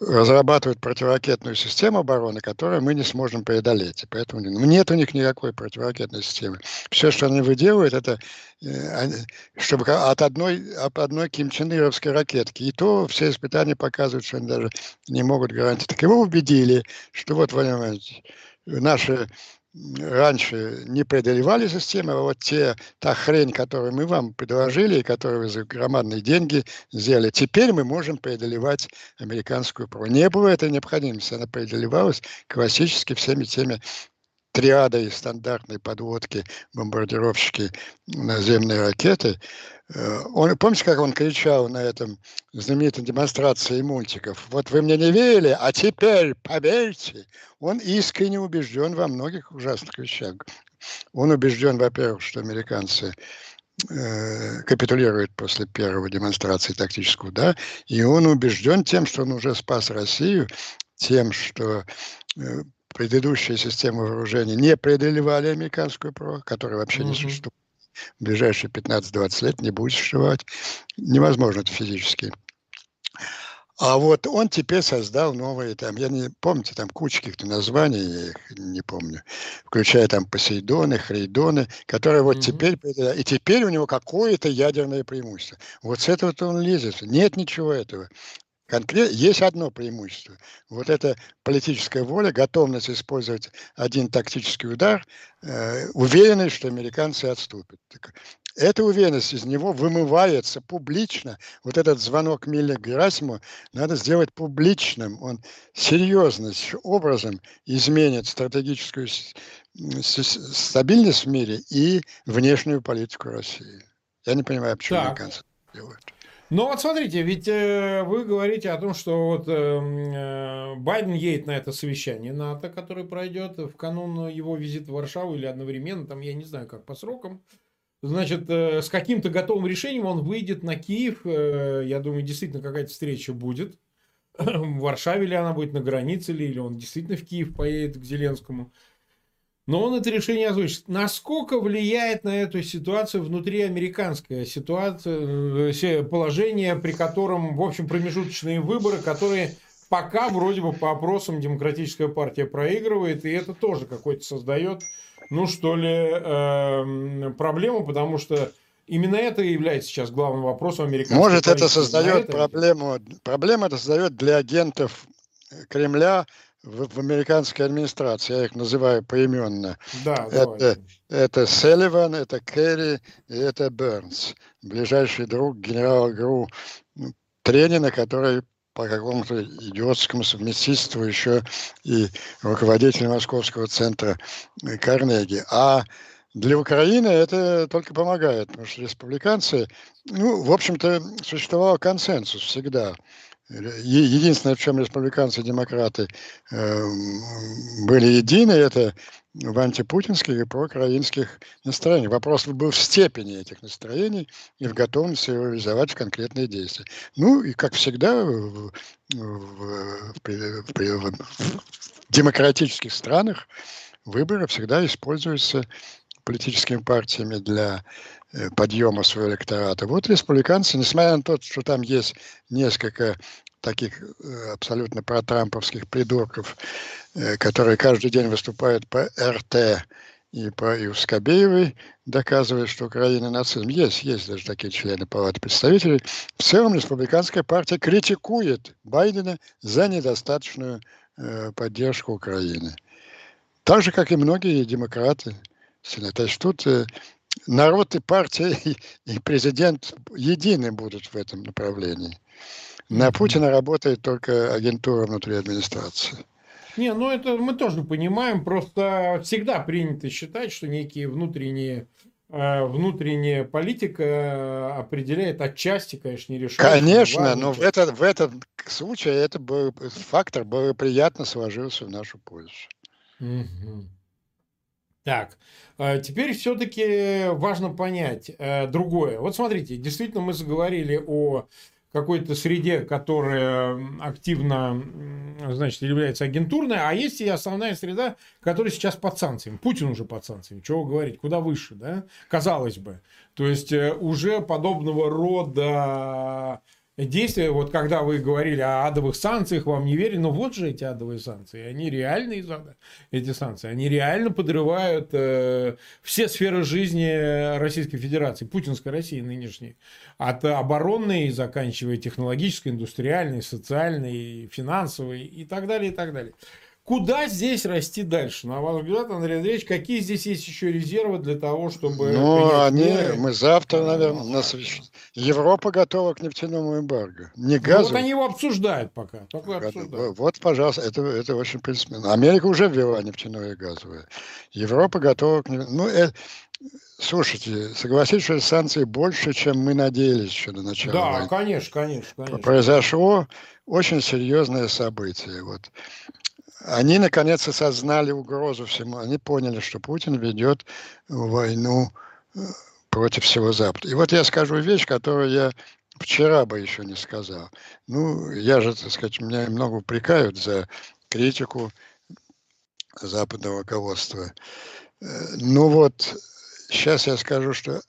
разрабатывают противоракетную систему обороны, которую мы не сможем преодолеть. И поэтому ну, нет у них никакой противоракетной системы. Все, что они выделывают, это э, чтобы от одной, от одной кимченеровской ракетки. И то все испытания показывают, что они даже не могут гарантировать. Так его убедили, что вот, Владимир наши раньше не преодолевали системы, а вот те, та хрень, которую мы вам предложили, и которую вы за громадные деньги сделали, теперь мы можем преодолевать американскую ПРО. Не было этой необходимости, она преодолевалась классически всеми теми триадой стандартной подводки, бомбардировщики, наземные ракеты. Э, он, помните, как он кричал на этом знаменитой демонстрации мультиков? Вот вы мне не верили, а теперь поверьте. Он искренне убежден во многих ужасных вещах. Он убежден, во-первых, что американцы э, капитулируют после первой демонстрации тактического да, и он убежден тем, что он уже спас Россию, тем, что э, предыдущие системы вооружений не преодолевали американскую ПРО, которая вообще mm-hmm. не существует. В ближайшие 15-20 лет не будет существовать. Невозможно это физически. А вот он теперь создал новые, там, я не помните, там куча каких-то названий, я их не помню, включая там Посейдоны, Хрейдоны, которые вот mm-hmm. теперь, и теперь у него какое-то ядерное преимущество. Вот с этого-то он лезет. Нет ничего этого. Конкрет... Есть одно преимущество. Вот эта политическая воля, готовность использовать один тактический удар, э, уверенность, что американцы отступят. Так, эта уверенность из него вымывается публично. Вот этот звонок Милля Герасиму надо сделать публичным. Он серьезным образом изменит стратегическую стабильность в мире и внешнюю политику России. Я не понимаю, почему так. американцы делают. Ну вот смотрите, ведь э, вы говорите о том, что вот эм, э, Байден едет на это совещание НАТО, которое пройдет в канун его визита в Варшаву или одновременно, там я не знаю, как по срокам. Значит, э, с каким-то готовым решением он выйдет на Киев. Э, я думаю, действительно какая-то встреча будет. В Варшаве ли она будет, на границе ли, или он действительно в Киев поедет к Зеленскому. Но он это решение озвучит. Насколько влияет на эту ситуацию внутри американская ситуация, э, положение, при котором, в общем, промежуточные выборы, которые пока вроде бы по опросам демократическая партия проигрывает, и это тоже какой-то создает, ну что ли, э, проблему, потому что Именно это и является сейчас главным вопросом американского Может, это создает проблему, проблема это создает для агентов Кремля в, в американской администрации, я их называю поименно. Да, это, это Селливан, это Керри и это Бернс, ближайший друг генерала ГРУ Тренина, который по какому-то идиотскому совместительству еще и руководитель Московского центра Карнеги. А для Украины это только помогает, потому что республиканцы, ну, в общем-то, существовал консенсус всегда. Единственное, в чем республиканцы и демократы э, были едины, это в антипутинских и проукраинских настроениях. Вопрос был в степени этих настроений и в готовности реализовать конкретные действия. Ну и, как всегда, в, в, в, в, в демократических странах выборы всегда используются политическими партиями для подъема своего электората. Вот республиканцы, несмотря на то, что там есть несколько таких э, абсолютно протрамповских придурков, э, которые каждый день выступают по РТ и по Юскобеевой, доказывая, что Украина нацизм. Есть, есть даже такие члены Палаты представителей. В целом республиканская партия критикует Байдена за недостаточную э, поддержку Украины. Так же, как и многие демократы. То есть тут э, народ и партия и, президент едины будут в этом направлении. На Путина работает только агентура внутри администрации. Не, ну это мы тоже понимаем, просто всегда принято считать, что некие внутренние э, внутренняя политика э, определяет отчасти, конечно, не решает. Конечно, но в, это, в этом случае это был, фактор благоприятно сложился в нашу пользу. Угу. Так, э, теперь все-таки важно понять другое. Вот смотрите, действительно мы заговорили о какой-то среде, которая активно, значит, является агентурной, а есть и основная среда, которая сейчас под санкциями. Путин уже под санкциями, чего говорить, куда выше, да, казалось бы. То есть, э, уже подобного рода действия, вот когда вы говорили о адовых санкциях, вам не верили, но вот же эти адовые санкции, они ада, эти санкции, они реально подрывают э, все сферы жизни Российской Федерации, путинской России нынешней, от оборонной, заканчивая технологической, индустриальной, социальной, финансовой и так далее, и так далее. Куда здесь расти дальше? На ваш взгляд, Андрей Андреевич, какие здесь есть еще резервы для того, чтобы... Ну, они, меры? мы завтра, наверное, на совещании. Европа готова к нефтяному эмбарго. Не газу. Ну, вот они его обсуждают пока. пока обсуждают. Вот, пожалуйста, это, это очень принципиально. Америка уже ввела нефтяное и газовое. Европа готова к... Ну, это... Слушайте, согласитесь, что санкции больше, чем мы надеялись еще на начало Да, войны. конечно, конечно, конечно. Произошло очень серьезное событие. Вот они наконец осознали угрозу всему. Они поняли, что Путин ведет войну э, против всего Запада. И вот я скажу вещь, которую я вчера бы еще не сказал. Ну, я же, так сказать, меня много упрекают за критику западного руководства. Э, ну вот, сейчас я скажу, что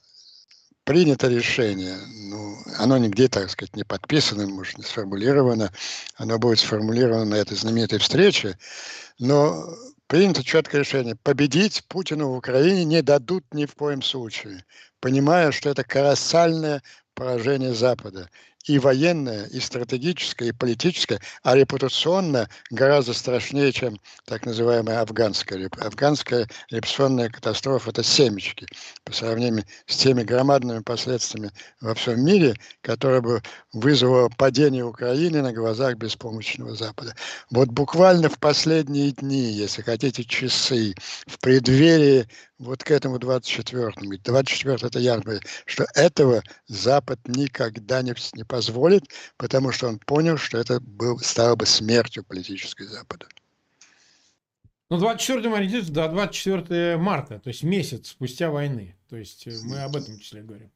принято решение, ну, оно нигде, так сказать, не подписано, может, не сформулировано, оно будет сформулировано на этой знаменитой встрече, но принято четкое решение. Победить Путину в Украине не дадут ни в коем случае, понимая, что это колоссальное поражение Запада и военная, и стратегическая, и политическая, а репутационно гораздо страшнее, чем так называемая афганская. Афганская репутационная катастрофа – это семечки по сравнению с теми громадными последствиями во всем мире, которые бы вызвало падение Украины на глазах беспомощного Запада. Вот буквально в последние дни, если хотите, часы, в преддверии вот к этому 24-му. 24 это явно, что этого Запад никогда не, не позволит, потому что он понял, что это был, стало бы смертью политической Запада. Ну, 24 ориентируется до 24 марта, то есть месяц спустя войны. То есть э, мы об этом числе говорим.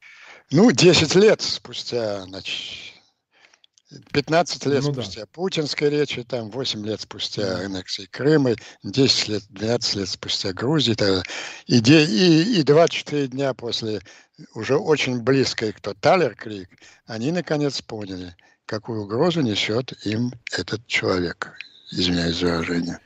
Ну, 10 лет спустя, значит, 15 лет ну, спустя да. путинской речи, там 8 лет спустя аннексии Крыма, 10 лет, 12 лет спустя Грузии, и, и, и 24 дня после уже очень близкой кто Талер Крик, они наконец поняли, какую угрозу несет им этот человек. Извиняюсь за выражение.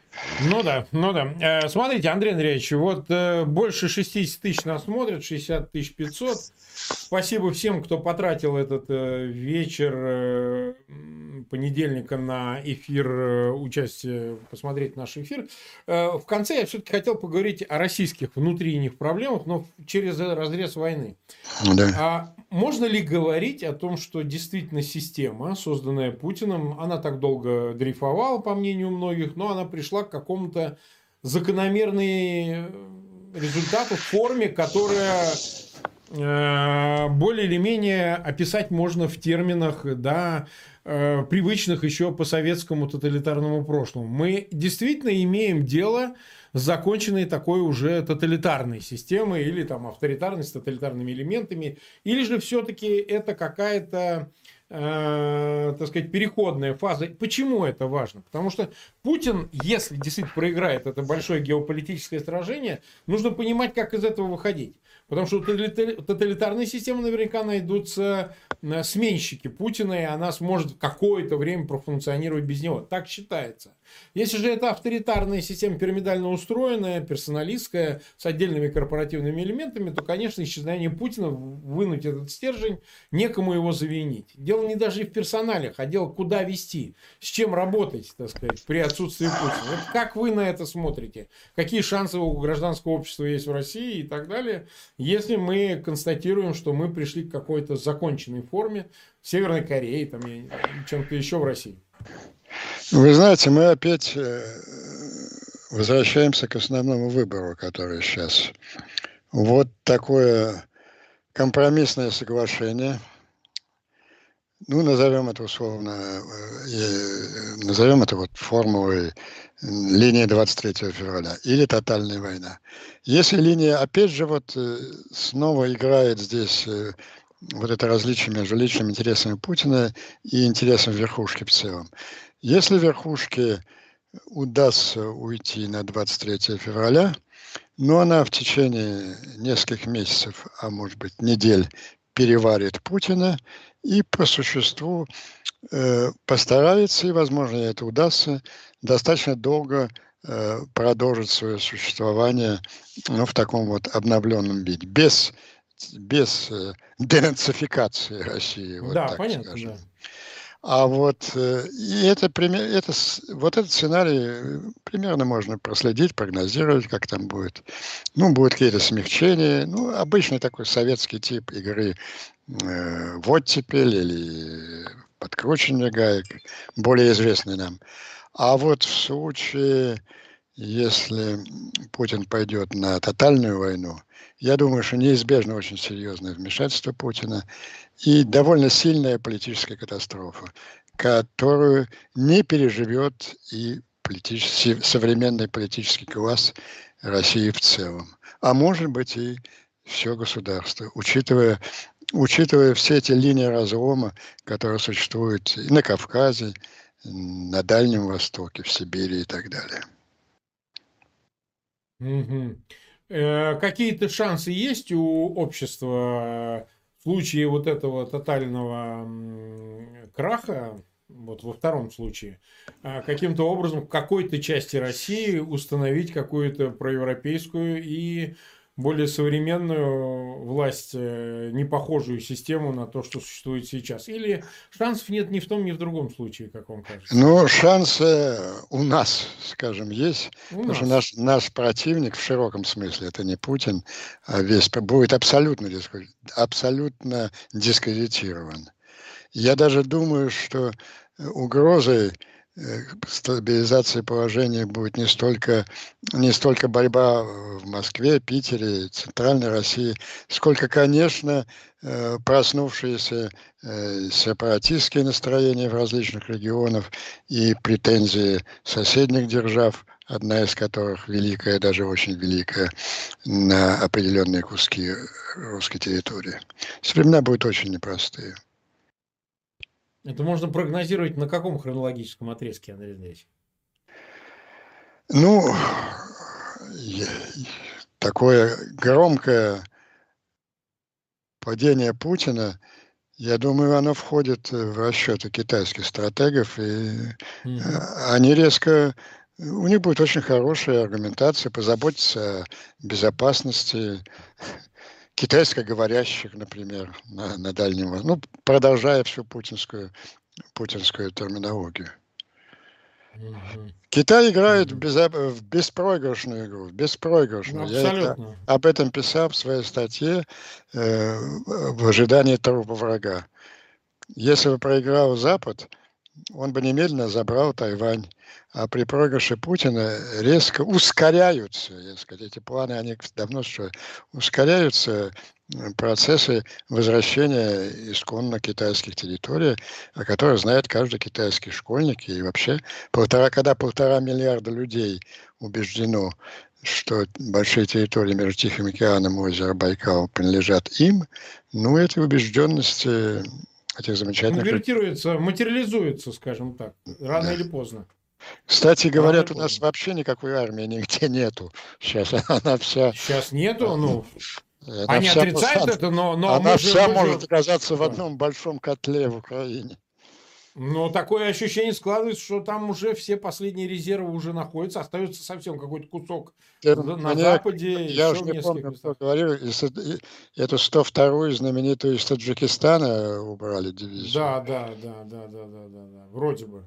Ну да, ну да. Э, смотрите, Андрей Андреевич, вот э, больше 60 тысяч нас смотрят, 60 тысяч 500. Спасибо всем, кто потратил этот э, вечер понедельника на эфир, участие, посмотреть наш эфир. В конце я все-таки хотел поговорить о российских внутренних проблемах, но через разрез войны. Да. А можно ли говорить о том, что действительно система, созданная Путиным, она так долго дрейфовала, по мнению многих, но она пришла к какому-то закономерный результату в форме, которая э, более или менее описать можно в терминах, да, э, привычных еще по советскому тоталитарному прошлому. Мы действительно имеем дело с законченной такой уже тоталитарной системой или там авторитарной с тоталитарными элементами, или же все-таки это какая-то э, так сказать, переходная фаза. Почему это важно? Потому что Путин, если действительно проиграет это большое геополитическое сражение, нужно понимать, как из этого выходить. Потому что у тоталитарной системы наверняка найдутся э, сменщики Путина, и она сможет какое-то время профункционировать без него. Так считается. Если же это авторитарная система, пирамидально устроенная, персоналистская, с отдельными корпоративными элементами, то, конечно, исчезновение Путина, вынуть этот стержень, некому его завинить. Дело не даже и в персоналях, а дело куда вести, с чем работать, так сказать, при отсутствии Путина. Вот как вы на это смотрите? Какие шансы у гражданского общества есть в России и так далее, если мы констатируем, что мы пришли к какой-то законченной форме в Северной Корее, там, чем-то еще в России? Вы знаете, мы опять э, возвращаемся к основному выбору, который сейчас. Вот такое компромиссное соглашение, ну, назовем это условно, э, назовем это вот формулой линии 23 февраля или тотальная война. Если линия, опять же, вот э, снова играет здесь вот это различие между личными интересами Путина и интересом верхушки в целом. Если верхушке удастся уйти на 23 февраля, но она в течение нескольких месяцев, а может быть недель, переварит Путина и по существу э, постарается, и возможно это удастся, достаточно долго э, продолжить свое существование ну, в таком вот обновленном виде, без, без э, денацификации России. Вот да, понятно, скажем. да. А вот э, и это, это, вот этот сценарий э, примерно можно проследить, прогнозировать, как там будет. Ну, будут какие-то смягчения. Ну, обычный такой советский тип игры э, в оттепель или подкручивание гаек, более известный нам. А вот в случае, если Путин пойдет на тотальную войну, я думаю, что неизбежно очень серьезное вмешательство Путина и довольно сильная политическая катастрофа, которую не переживет и политический, современный политический класс России в целом. А может быть и все государство, учитывая, учитывая все эти линии разлома, которые существуют и на Кавказе, на Дальнем Востоке, в Сибири и так далее. Угу. Э, какие-то шансы есть у общества случае вот этого тотального краха, вот во втором случае, а каким-то образом в какой-то части России установить какую-то проевропейскую и более современную власть, э, не похожую систему на то, что существует сейчас? Или шансов нет ни в том, ни в другом случае, как вам кажется? Ну, шансы у нас, скажем, есть. У потому нас. что наш, наш противник в широком смысле, это не Путин, а весь будет абсолютно, абсолютно дискредитирован. Я даже думаю, что угрозой стабилизации положения будет не столько, не столько борьба в Москве, Питере, Центральной России, сколько, конечно, э, проснувшиеся э, сепаратистские настроения в различных регионах и претензии соседних держав, одна из которых великая, даже очень великая, на определенные куски русской территории. Времена будут очень непростые. Это можно прогнозировать на каком хронологическом отрезке, Андрей Андреевич? Ну, такое громкое падение Путина, я думаю, оно входит в расчеты китайских стратегов, и mm-hmm. они резко у них будет очень хорошая аргументация позаботиться о безопасности китайско-говорящих, например, на, на Дальнем Востоке, ну, продолжая всю путинскую, путинскую терминологию. Китай играет в, безо... в беспроигрышную игру, в беспроигрышную. Ну, Я это, об этом писал в своей статье э, в ожидании трупа врага. Если бы проиграл Запад, он бы немедленно забрал Тайвань. А при проигрыше Путина резко ускоряются, я сказать, эти планы, они давно что ускоряются процессы возвращения исконно китайских территорий, о которых знает каждый китайский школьник. И вообще, полтора, когда полтора миллиарда людей убеждено, что большие территории между Тихим океаном и озеро Байкал принадлежат им, ну, эти убежденности этих замечательных... Конвертируется, материализуется, скажем так, рано да. или поздно. Кстати, говорят, у нас вообще никакой армии нигде нету. Сейчас она вся... Сейчас нету, ну... Она Они вся, отрицают это, но... но она вся же, может же... оказаться в одном большом котле в Украине. Но такое ощущение складывается, что там уже все последние резервы уже находятся, остается совсем какой-то кусок Ты, на мне, Западе. Я уже не помню, кто говорил, эту 102-ю знаменитую из Таджикистана убрали дивизию. Да, да, да, да, да, да, да, да, вроде бы.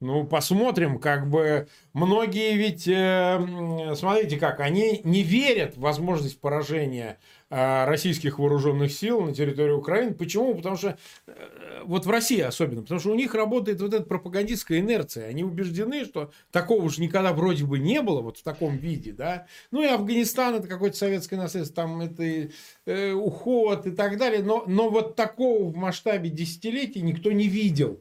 Ну, посмотрим, как бы многие ведь, э, смотрите как, они не верят в возможность поражения российских вооруженных сил на территории Украины. Почему? Потому что, э, вот в России особенно, потому что у них работает вот эта пропагандистская инерция. Они убеждены, что такого уж никогда вроде бы не было, вот в таком виде, да. Ну и Афганистан это какое-то советское наследство, там это э, уход и так далее. Но, но вот такого в масштабе десятилетий никто не видел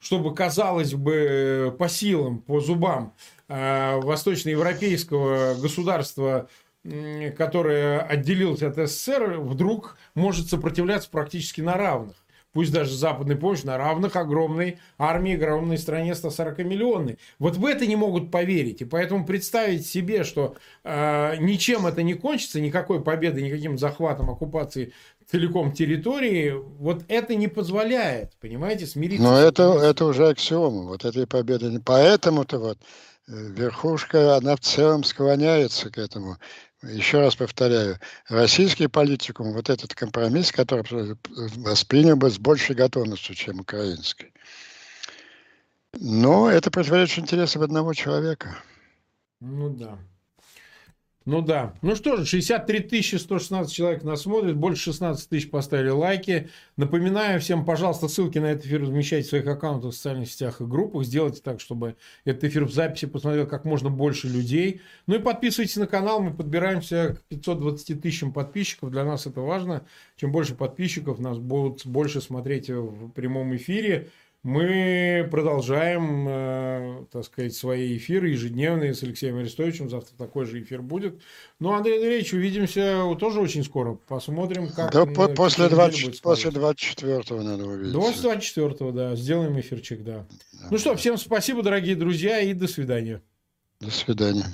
чтобы, казалось бы, по силам, по зубам э, восточноевропейского государства, которое отделилось от СССР, вдруг может сопротивляться практически на равных. Пусть даже западный помощь на равных огромной армии, огромной стране 140-миллионной. Вот в это не могут поверить. И поэтому представить себе, что э, ничем это не кончится, никакой победы, никаким захватом оккупации целиком территории, вот это не позволяет, понимаете, смириться. Но это, это уже аксиома, вот этой победы. Поэтому-то вот э, верхушка, она в целом склоняется к этому. Еще раз повторяю, российский политикум, вот этот компромисс, который воспринял бы с большей готовностью, чем украинский. Но это противоречит интересам одного человека. Ну да. Ну да. Ну что же, 63 116 человек нас смотрит, больше 16 тысяч поставили лайки. Напоминаю всем, пожалуйста, ссылки на этот эфир размещайте в своих аккаунтах в социальных сетях и группах. Сделайте так, чтобы этот эфир в записи посмотрел как можно больше людей. Ну и подписывайтесь на канал, мы подбираемся к 520 тысячам подписчиков. Для нас это важно. Чем больше подписчиков, нас будут больше смотреть в прямом эфире мы продолжаем, э, так сказать, свои эфиры ежедневные с Алексеем Арестовичем. Завтра такой же эфир будет. Ну, Андрей Андреевич, увидимся тоже очень скоро. Посмотрим, как... Да, по после, 20, после 24-го надо увидеться. До 24-го, да. Сделаем эфирчик, да. да. Ну что, всем спасибо, дорогие друзья, и до свидания. До свидания.